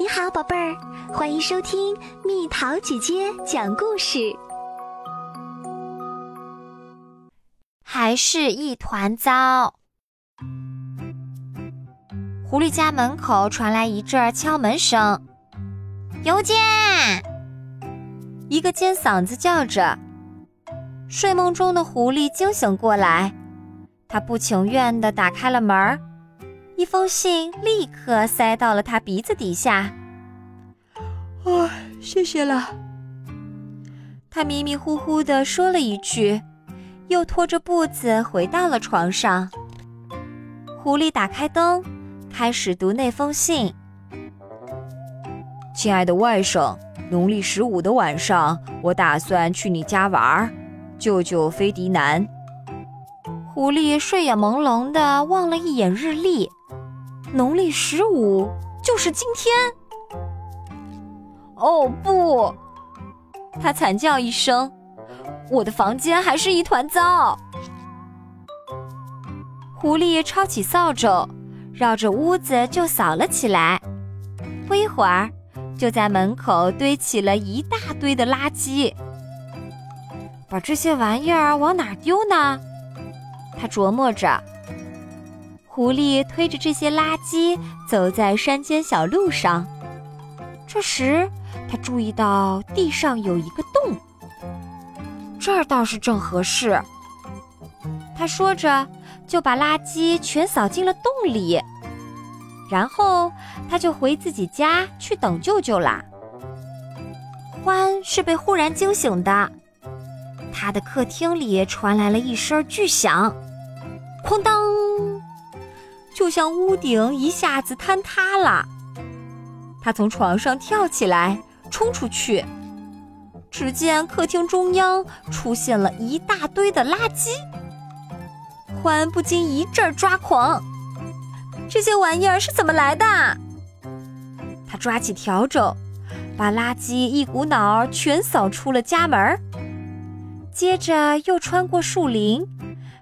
你好，宝贝儿，欢迎收听蜜桃姐姐讲故事。还是一团糟。狐狸家门口传来一阵敲门声，邮件。一个尖嗓子叫着。睡梦中的狐狸惊醒过来，他不情愿地打开了门儿。一封信立刻塞到了他鼻子底下。啊，谢谢了。他迷迷糊糊地说了一句，又拖着步子回到了床上。狐狸打开灯，开始读那封信。亲爱的外甥，农历十五的晚上，我打算去你家玩。舅舅菲迪南。狐狸睡眼朦胧地望了一眼日历。农历十五就是今天。哦不！他惨叫一声，我的房间还是一团糟。狐狸抄起扫帚，绕着屋子就扫了起来。不一会儿，就在门口堆起了一大堆的垃圾。把这些玩意儿往哪丢呢？他琢磨着。狐狸推着这些垃圾走在山间小路上，这时他注意到地上有一个洞，这儿倒是正合适。他说着，就把垃圾全扫进了洞里，然后他就回自己家去等舅舅啦。欢是被忽然惊醒的，他的客厅里传来了一声巨响，哐当。就像屋顶一下子坍塌了，他从床上跳起来，冲出去，只见客厅中央出现了一大堆的垃圾。欢不禁一阵抓狂，这些玩意儿是怎么来的？他抓起笤帚，把垃圾一股脑儿全扫出了家门，接着又穿过树林，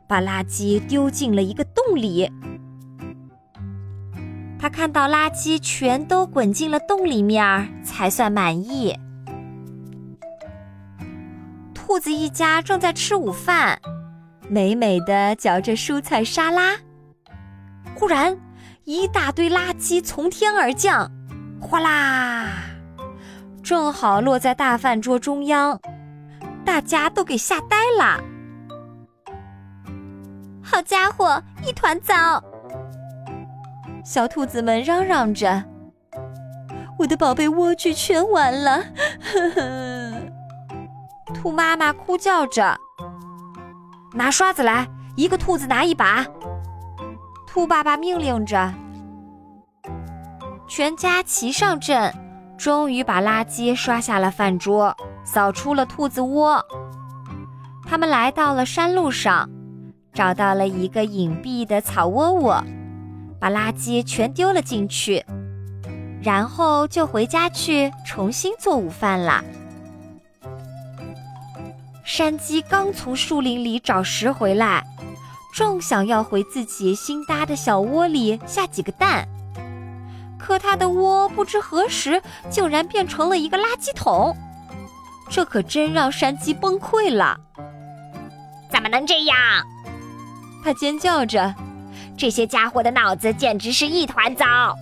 把垃圾丢进了一个洞里。他看到垃圾全都滚进了洞里面，才算满意。兔子一家正在吃午饭，美美的嚼着蔬菜沙拉。忽然，一大堆垃圾从天而降，哗啦，正好落在大饭桌中央，大家都给吓呆了。好家伙，一团糟！小兔子们嚷嚷着：“我的宝贝莴苣全完了！”呵呵。兔妈妈哭叫着：“拿刷子来，一个兔子拿一把。”兔爸爸命令着。全家齐上阵，终于把垃圾刷下了饭桌，扫出了兔子窝。他们来到了山路上，找到了一个隐蔽的草窝窝。把垃圾全丢了进去，然后就回家去重新做午饭了。山鸡刚从树林里找食回来，正想要回自己新搭的小窝里下几个蛋，可它的窝不知何时竟然变成了一个垃圾桶，这可真让山鸡崩溃了。怎么能这样？它尖叫着。这些家伙的脑子简直是一团糟。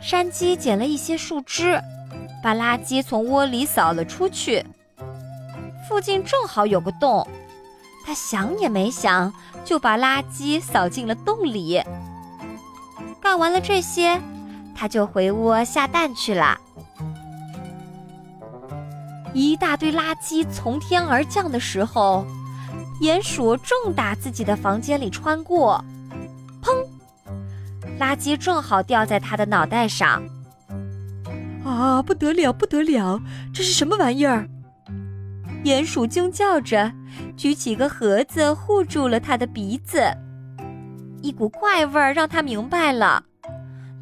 山鸡捡了一些树枝，把垃圾从窝里扫了出去。附近正好有个洞，他想也没想就把垃圾扫进了洞里。干完了这些，他就回窝下蛋去了。一大堆垃圾从天而降的时候。鼹鼠正打自己的房间里穿过，砰！垃圾正好掉在他的脑袋上。啊，不得了，不得了！这是什么玩意儿？鼹鼠惊叫着，举起个盒子护住了他的鼻子。一股怪味儿让他明白了，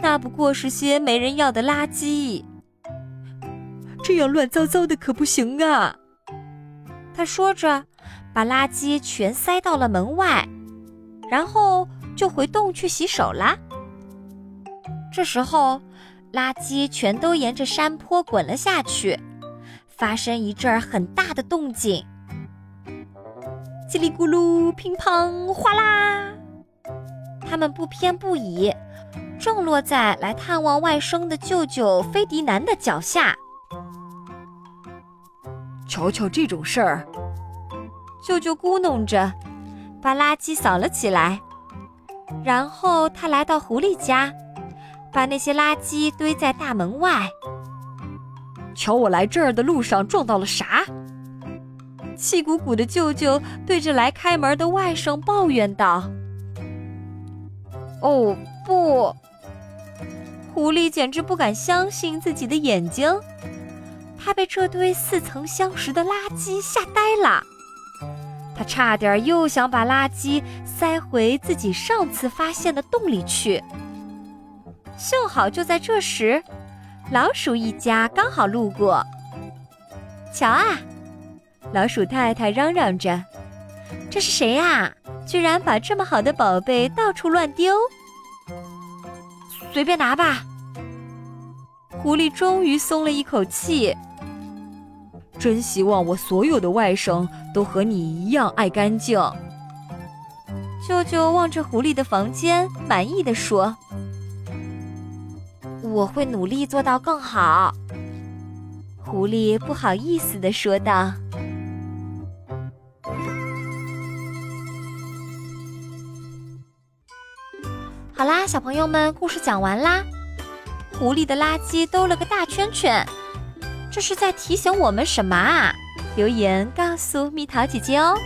那不过是些没人要的垃圾。这样乱糟糟的可不行啊！他说着。把垃圾全塞到了门外，然后就回洞去洗手啦。这时候，垃圾全都沿着山坡滚了下去，发生一阵很大的动静。叽里咕噜，乒乓，哗啦，他们不偏不倚，正落在来探望外甥的舅舅菲迪南的脚下。瞧瞧这种事儿，舅舅咕哝着，把垃圾扫了起来。然后他来到狐狸家，把那些垃圾堆在大门外。瞧我来这儿的路上撞到了啥？气鼓鼓的舅舅对着来开门的外甥抱怨道：“哦不！”狐狸简直不敢相信自己的眼睛，他被这堆似曾相识的垃圾吓呆了。他差点又想把垃圾塞回自己上次发现的洞里去。幸好就在这时，老鼠一家刚好路过。瞧啊！老鼠太太嚷嚷着：“这是谁呀？居然把这么好的宝贝到处乱丢！”随便拿吧。狐狸终于松了一口气。真希望我所有的外甥都和你一样爱干净。舅舅望着狐狸的房间，满意的说：“我会努力做到更好。”狐狸不好意思的说道。好啦，小朋友们，故事讲完啦。狐狸的垃圾兜了个大圈圈。这是在提醒我们什么啊？留言告诉蜜桃姐姐哦。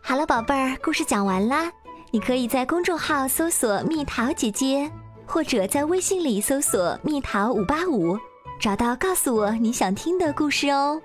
好了，宝贝儿，故事讲完啦。你可以在公众号搜索“蜜桃姐姐”，或者在微信里搜索“蜜桃五八五”，找到告诉我你想听的故事哦。